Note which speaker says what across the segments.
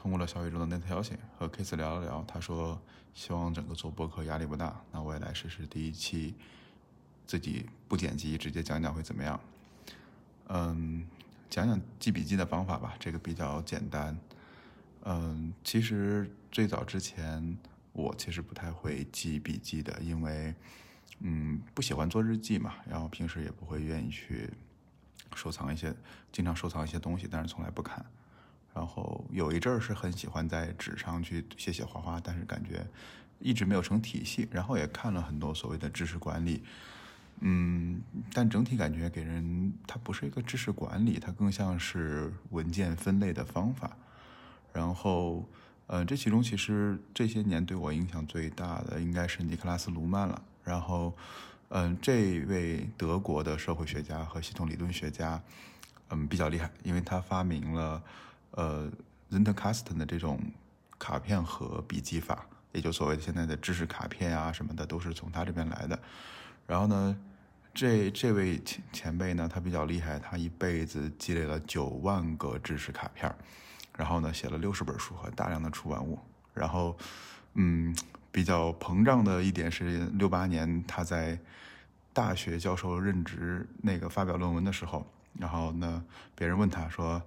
Speaker 1: 通过了小宇宙的那条信和 Kiss 聊了聊，他说希望整个做播客压力不大，那我也来试试第一期自己不剪辑直接讲讲会怎么样。嗯，讲讲记笔记的方法吧，这个比较简单。嗯，其实最早之前我其实不太会记笔记的，因为嗯不喜欢做日记嘛，然后平时也不会愿意去收藏一些，经常收藏一些东西，但是从来不看。然后有一阵儿是很喜欢在纸上去写写画画，但是感觉一直没有成体系。然后也看了很多所谓的知识管理，嗯，但整体感觉给人它不是一个知识管理，它更像是文件分类的方法。然后，呃，这其中其实这些年对我影响最大的应该是尼克拉斯·卢曼了。然后，嗯，这位德国的社会学家和系统理论学家，嗯，比较厉害，因为他发明了呃 z e n d c a s t 的这种卡片和笔记法，也就所谓的现在的知识卡片啊什么的，都是从他这边来的。然后呢，这这位前前辈呢，他比较厉害，他一辈子积累了九万个知识卡片。然后呢，写了六十本书和大量的出版物。然后，嗯，比较膨胀的一点是，六八年他在大学教授任职那个发表论文的时候，然后呢，别人问他说：“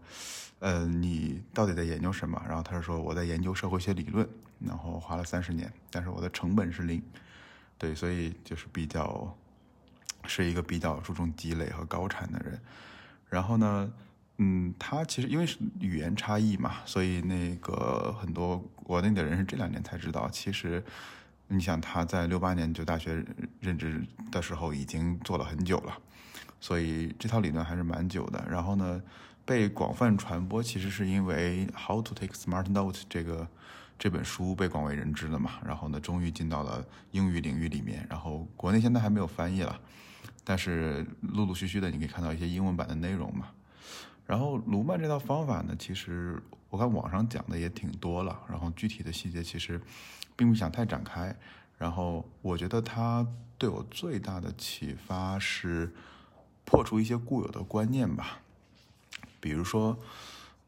Speaker 1: 呃，你到底在研究什么？”然后他说：“我在研究社会学理论，然后花了三十年，但是我的成本是零。”对，所以就是比较是一个比较注重积累和高产的人。然后呢？嗯，他其实因为是语言差异嘛，所以那个很多国内的人是这两年才知道。其实，你想他在六八年就大学任职的时候已经做了很久了，所以这套理论还是蛮久的。然后呢，被广泛传播，其实是因为《How to Take Smart Note》这个这本书被广为人知了嘛。然后呢，终于进到了英语领域里面。然后国内现在还没有翻译了，但是陆陆续续的你可以看到一些英文版的内容嘛。然后卢曼这套方法呢，其实我看网上讲的也挺多了，然后具体的细节其实并不想太展开。然后我觉得他对我最大的启发是破除一些固有的观念吧，比如说，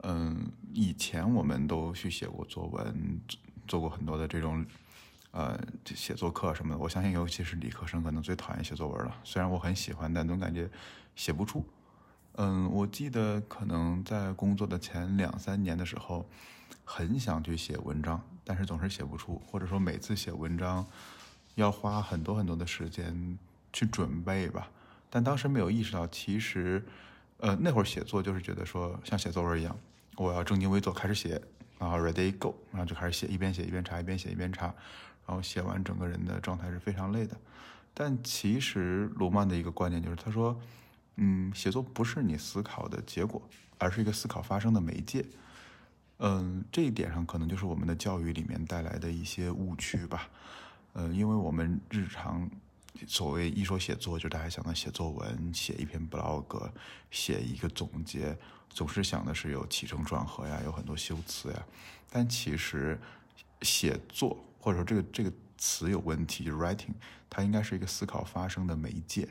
Speaker 1: 嗯，以前我们都去写过作文，做过很多的这种呃写作课什么的。我相信，尤其是理科生，可能最讨厌写作文了。虽然我很喜欢，但总感觉写不出。嗯，我记得可能在工作的前两三年的时候，很想去写文章，但是总是写不出，或者说每次写文章要花很多很多的时间去准备吧。但当时没有意识到，其实，呃，那会儿写作就是觉得说像写作文一样，我要正襟危坐开始写，然后 ready go，然后就开始写，一边写一边查，一边写一边查，然后写完整个人的状态是非常累的。但其实罗曼的一个观点就是，他说。嗯，写作不是你思考的结果，而是一个思考发生的媒介。嗯，这一点上可能就是我们的教育里面带来的一些误区吧。嗯，因为我们日常所谓一说写作，就大家想到写作文、写一篇 blog、写一个总结，总是想的是有起承转合呀，有很多修辞呀。但其实写作或者说这个这个词有问题就是，writing 它应该是一个思考发生的媒介。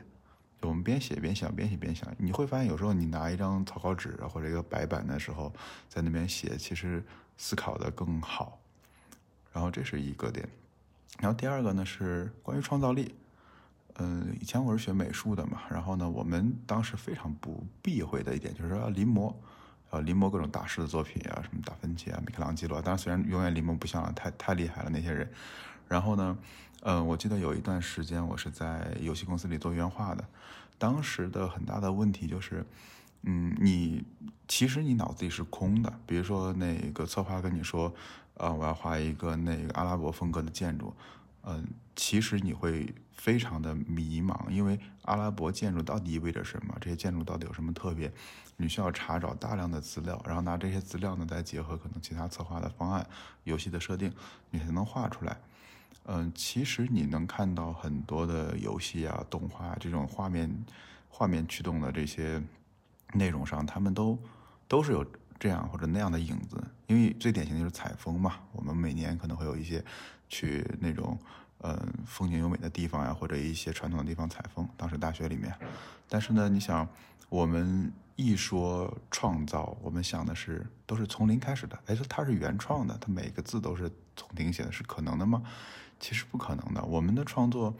Speaker 1: 我们边写边想，边写边想，你会发现有时候你拿一张草稿纸或者一个白板的时候，在那边写，其实思考的更好。然后这是一个点，然后第二个呢是关于创造力。嗯，以前我是学美术的嘛，然后呢，我们当时非常不避讳的一点就是说临摹，要临摹各种大师的作品啊，什么达芬奇啊、米开朗基罗。当然，虽然永远临摹不像了太太厉害了那些人。然后呢？嗯，我记得有一段时间我是在游戏公司里做原画的，当时的很大的问题就是，嗯，你其实你脑子里是空的。比如说那个策划跟你说，呃，我要画一个那个阿拉伯风格的建筑，嗯，其实你会非常的迷茫，因为阿拉伯建筑到底意味着什么？这些建筑到底有什么特别？你需要查找大量的资料，然后拿这些资料呢再结合可能其他策划的方案、游戏的设定，你才能画出来。嗯，其实你能看到很多的游戏啊、动画这种画面、画面驱动的这些内容上，他们都都是有这样或者那样的影子。因为最典型的就是采风嘛，我们每年可能会有一些去那种嗯风景优美的地方呀，或者一些传统的地方采风。当时大学里面，但是呢，你想我们一说创造，我们想的是都是从零开始的。哎，它是原创的，它每个字都是从零写的，是可能的吗？其实不可能的。我们的创作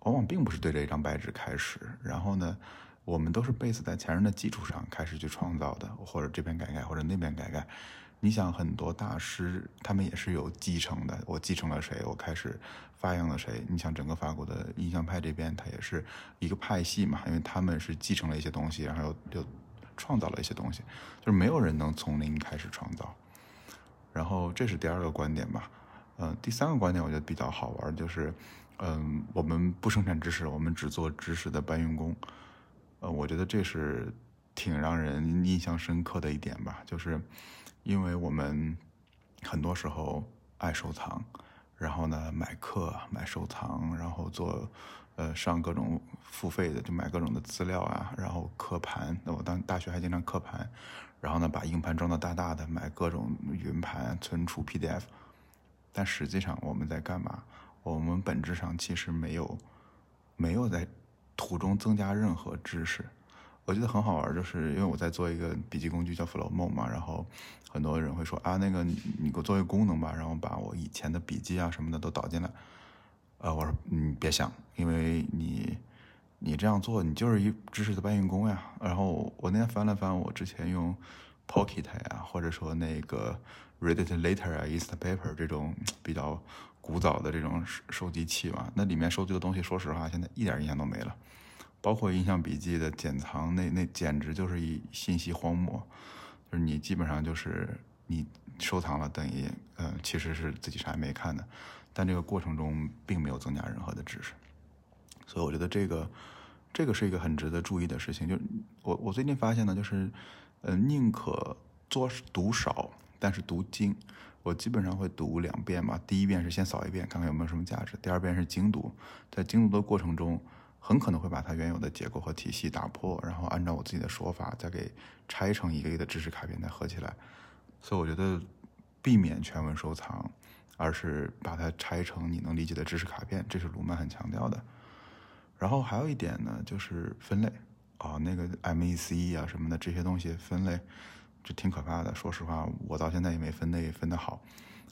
Speaker 1: 往往并不是对着一张白纸开始，然后呢，我们都是 base 在前人的基础上开始去创造的，或者这边改改，或者那边改改。你想，很多大师他们也是有继承的。我继承了谁，我开始发扬了谁。你想，整个法国的印象派这边，它也是一个派系嘛，因为他们是继承了一些东西，然后又又创造了一些东西，就是没有人能从零开始创造。然后这是第二个观点吧。嗯，第三个观点我觉得比较好玩，就是，嗯，我们不生产知识，我们只做知识的搬运工。呃，我觉得这是挺让人印象深刻的一点吧，就是。因为我们很多时候爱收藏，然后呢买课、买收藏，然后做呃上各种付费的，就买各种的资料啊，然后刻盘。那我当大学还经常刻盘，然后呢把硬盘装的大大的，买各种云盘存储 PDF。但实际上我们在干嘛？我们本质上其实没有没有在途中增加任何知识。我觉得很好玩，就是因为我在做一个笔记工具叫 Flowmo 嘛，然后很多人会说啊，那个你给我做一个功能吧，然后把我以前的笔记啊什么的都导进来。呃，我说你别想，因为你你这样做，你就是一知识的搬运工呀。然后我那天翻了翻我之前用 Pocket 呀，或者说那个 Read It Later 啊，Instapaper 这种比较古早的这种收收集器嘛，那里面收集的东西，说实话，现在一点印象都没了。包括印象笔记的剪藏，那那简直就是一信息荒漠，就是你基本上就是你收藏了，等于呃其实是自己啥也没看的，但这个过程中并没有增加任何的知识，所以我觉得这个这个是一个很值得注意的事情。就我我最近发现呢，就是呃宁可做读少，但是读精。我基本上会读两遍嘛，第一遍是先扫一遍，看看有没有什么价值；第二遍是精读，在精读的过程中。很可能会把它原有的结构和体系打破，然后按照我自己的说法再给拆成一个一个的知识卡片再合起来。所以我觉得避免全文收藏，而是把它拆成你能理解的知识卡片，这是鲁曼很强调的。然后还有一点呢，就是分类啊，那个 MEC 啊什么的这些东西分类，这挺可怕的。说实话，我到现在也没分类分得好，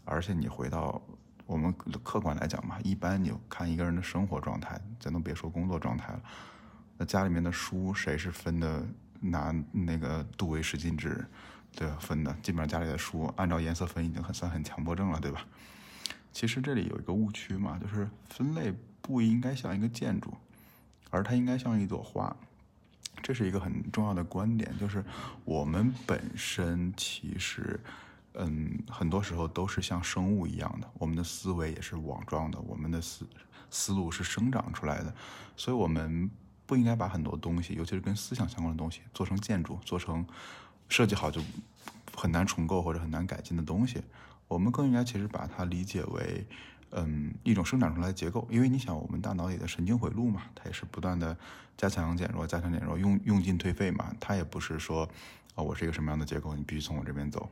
Speaker 1: 而且你回到。我们客观来讲嘛，一般你看一个人的生活状态，咱都别说工作状态了。那家里面的书，谁是分的拿那个度为十进制，对？分的基本上家里的书按照颜色分，已经很算很强迫症了，对吧？其实这里有一个误区嘛，就是分类不应该像一个建筑，而它应该像一朵花。这是一个很重要的观点，就是我们本身其实。嗯，很多时候都是像生物一样的，我们的思维也是网状的，我们的思思路是生长出来的，所以我们不应该把很多东西，尤其是跟思想相关的东西，做成建筑，做成设计好就很难重构或者很难改进的东西。我们更应该其实把它理解为，嗯，一种生长出来的结构。因为你想，我们大脑里的神经回路嘛，它也是不断的加强减弱，加强减弱，用用进退废嘛，它也不是说，啊，我是一个什么样的结构，你必须从我这边走。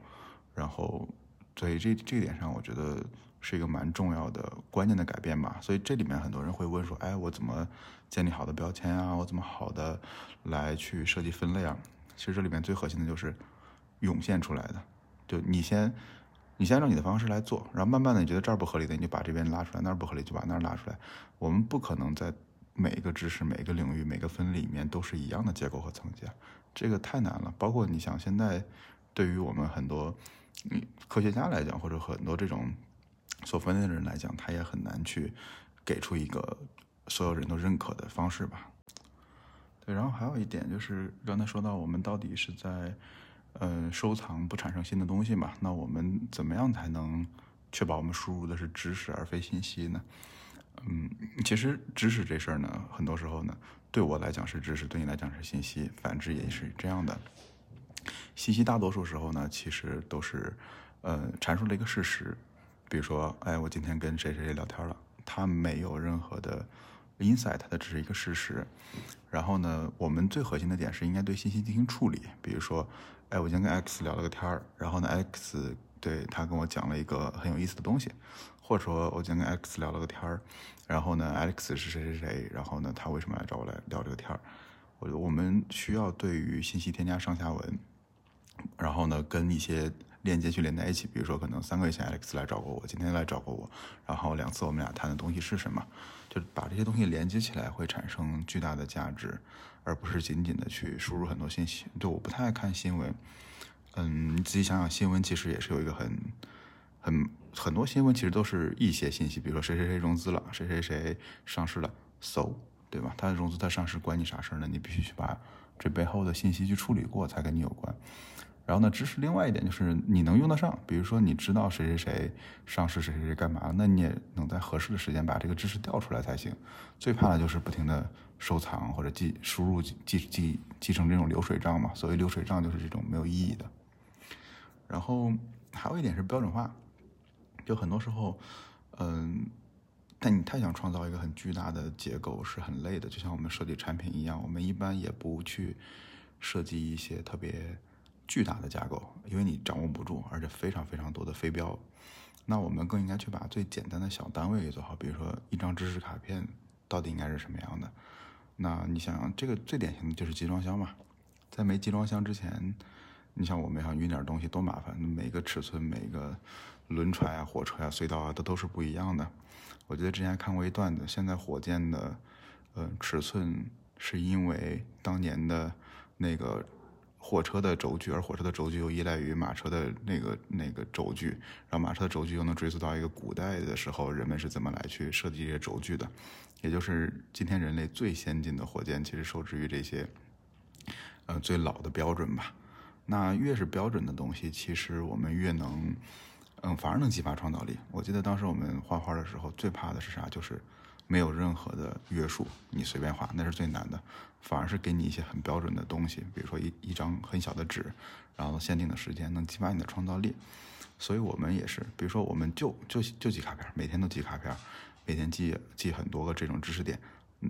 Speaker 1: 然后，所以这这一点上，我觉得是一个蛮重要的关键的改变吧。所以这里面很多人会问说：“哎，我怎么建立好的标签啊？我怎么好的来去设计分类啊？”其实这里面最核心的就是涌现出来的。就你先，你先按照你的方式来做，然后慢慢的，你觉得这儿不合理的，你就把这边拉出来；那儿不合理，就把那儿拉出来。我们不可能在每一个知识、每一个领域、每个分里面都是一样的结构和层级，这个太难了。包括你想现在，对于我们很多。科学家来讲，或者很多这种做分类的人来讲，他也很难去给出一个所有人都认可的方式吧。对，然后还有一点就是刚才说到，我们到底是在呃收藏不产生新的东西嘛？那我们怎么样才能确保我们输入的是知识而非信息呢？嗯，其实知识这事儿呢，很多时候呢，对我来讲是知识，对你来讲是信息，反之也是这样的。信息大多数时候呢，其实都是，呃，阐述了一个事实，比如说，哎，我今天跟谁谁谁聊天了，他没有任何的 insight，它只是一个事实。然后呢，我们最核心的点是应该对信息进行处理，比如说，哎，我今天跟 X 聊了个天儿，然后呢，X 对他跟我讲了一个很有意思的东西，或者说，我今天跟 X 聊了个天儿，然后呢，X 是谁谁谁，然后呢，他为什么来找我来聊这个天儿？我我们需要对于信息添加上下文，然后呢，跟一些链接去连在一起。比如说，可能三个月前 Alex 来找过我，今天来找过我，然后两次我们俩谈的东西是什么？就把这些东西连接起来，会产生巨大的价值，而不是仅仅的去输入很多信息。就我不太爱看新闻，嗯，你仔细想想，新闻其实也是有一个很、很很多新闻其实都是一些信息，比如说谁谁谁融资了，谁谁谁上市了，so 对吧？它融资它上市关你啥事儿呢？你必须去把这背后的信息去处理过，才跟你有关。然后呢，知识另外一点就是你能用得上，比如说你知道谁谁谁上市，谁谁谁干嘛，那你也能在合适的时间把这个知识调出来才行。最怕的就是不停的收藏或者记输入记记记记成这种流水账嘛。所谓流水账就是这种没有意义的。然后还有一点是标准化，就很多时候，嗯，但你太想创造一个很巨大的结构是很累的，就像我们设计产品一样，我们一般也不去设计一些特别。巨大的架构，因为你掌握不住，而且非常非常多的飞镖，那我们更应该去把最简单的小单位给做好。比如说一张知识卡片到底应该是什么样的？那你想想，这个最典型的就是集装箱嘛。在没集装箱之前，你像我们想运点东西多麻烦，每个尺寸、每个轮船啊、火车啊、隧道啊，都都是不一样的。我记得之前看过一段子，现在火箭的呃尺寸是因为当年的那个。火车的轴距，而火车的轴距又依赖于马车的那个那个轴距，然后马车的轴距又能追溯到一个古代的时候，人们是怎么来去设计这些轴距的？也就是今天人类最先进的火箭，其实受制于这些，呃，最老的标准吧。那越是标准的东西，其实我们越能，嗯，反而能激发创造力。我记得当时我们画画的时候，最怕的是啥？就是。没有任何的约束，你随便画那是最难的，反而是给你一些很标准的东西，比如说一一张很小的纸，然后限定的时间能激发你的创造力。所以我们也是，比如说我们就就就记卡片，每天都记卡片，每天记记很多个这种知识点，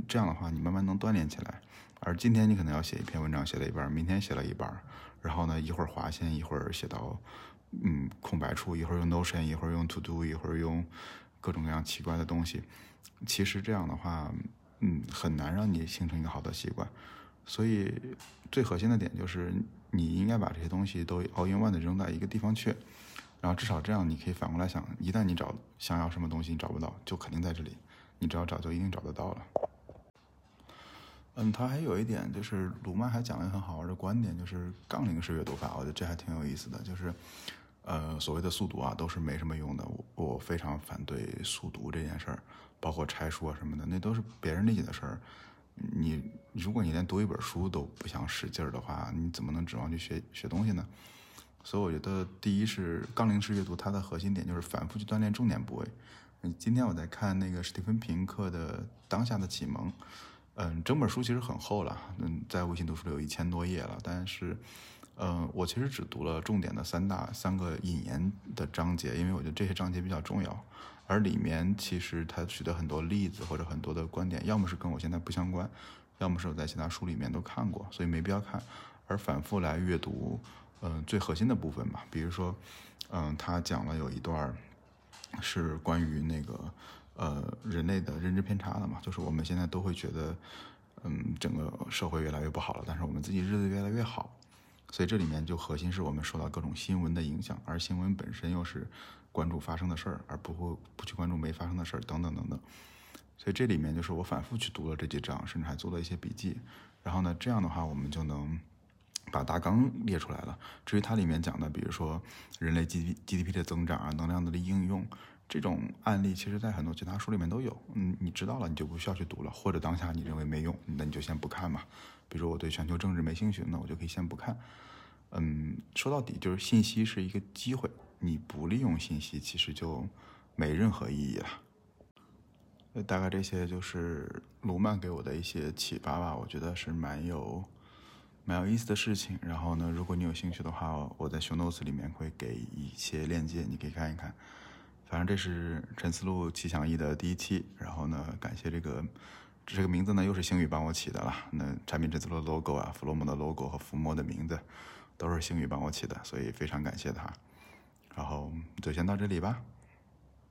Speaker 1: 这样的话你慢慢能锻炼起来。而今天你可能要写一篇文章，写了一半，明天写了一半，然后呢一会儿划线，一会儿写到嗯空白处，一会儿用 Notion，一会儿用 To Do，一会儿用各种各样奇怪的东西。其实这样的话，嗯，很难让你形成一个好的习惯。所以最核心的点就是，你应该把这些东西都 all in one 的扔在一个地方去，然后至少这样你可以反过来想，一旦你找想要什么东西你找不到，就肯定在这里，你只要找就一定找得到了。嗯，他还有一点就是鲁曼还讲了一个很好玩的观点，就是杠铃式阅读法，我觉得这还挺有意思的，就是。呃，所谓的速读啊，都是没什么用的。我我非常反对速读这件事儿，包括拆书啊什么的，那都是别人理解的事儿。你如果你连读一本书都不想使劲儿的话，你怎么能指望去学学东西呢？所以我觉得，第一是杠铃式阅读，它的核心点就是反复去锻炼重点部位。嗯，今天我在看那个史蒂芬平克的《当下的启蒙》，嗯，整本书其实很厚了，嗯，在微信读书里有一千多页了，但是。嗯，我其实只读了重点的三大三个引言的章节，因为我觉得这些章节比较重要。而里面其实他举的很多例子或者很多的观点，要么是跟我现在不相关，要么是我在其他书里面都看过，所以没必要看。而反复来阅读，嗯，最核心的部分吧。比如说，嗯，他讲了有一段是关于那个呃人类的认知偏差的嘛，就是我们现在都会觉得，嗯，整个社会越来越不好了，但是我们自己日子越来越好。所以这里面就核心是我们受到各种新闻的影响，而新闻本身又是关注发生的事儿，而不会不去关注没发生的事儿等等等等。所以这里面就是我反复去读了这几章，甚至还做了一些笔记。然后呢，这样的话我们就能把大纲列出来了。至于它里面讲的，比如说人类 G G D P 的增长啊，能量的应用这种案例，其实在很多其他书里面都有。嗯，你知道了，你就不需要去读了，或者当下你认为没用，那你就先不看嘛。比如说我对全球政治没兴趣，那我就可以先不看。嗯，说到底就是信息是一个机会，你不利用信息，其实就没任何意义了。大概这些就是卢曼给我的一些启发吧，我觉得是蛮有蛮有意思的事情。然后呢，如果你有兴趣的话，我在 show notes 里面会给一些链接，你可以看一看。反正这是陈思路奇想一的第一期，然后呢，感谢这个。这个名字呢，又是星宇帮我起的了。那产品这次的 logo 啊，弗洛姆的 logo 和伏魔的名字，都是星宇帮我起的，所以非常感谢他。然后就先到这里吧。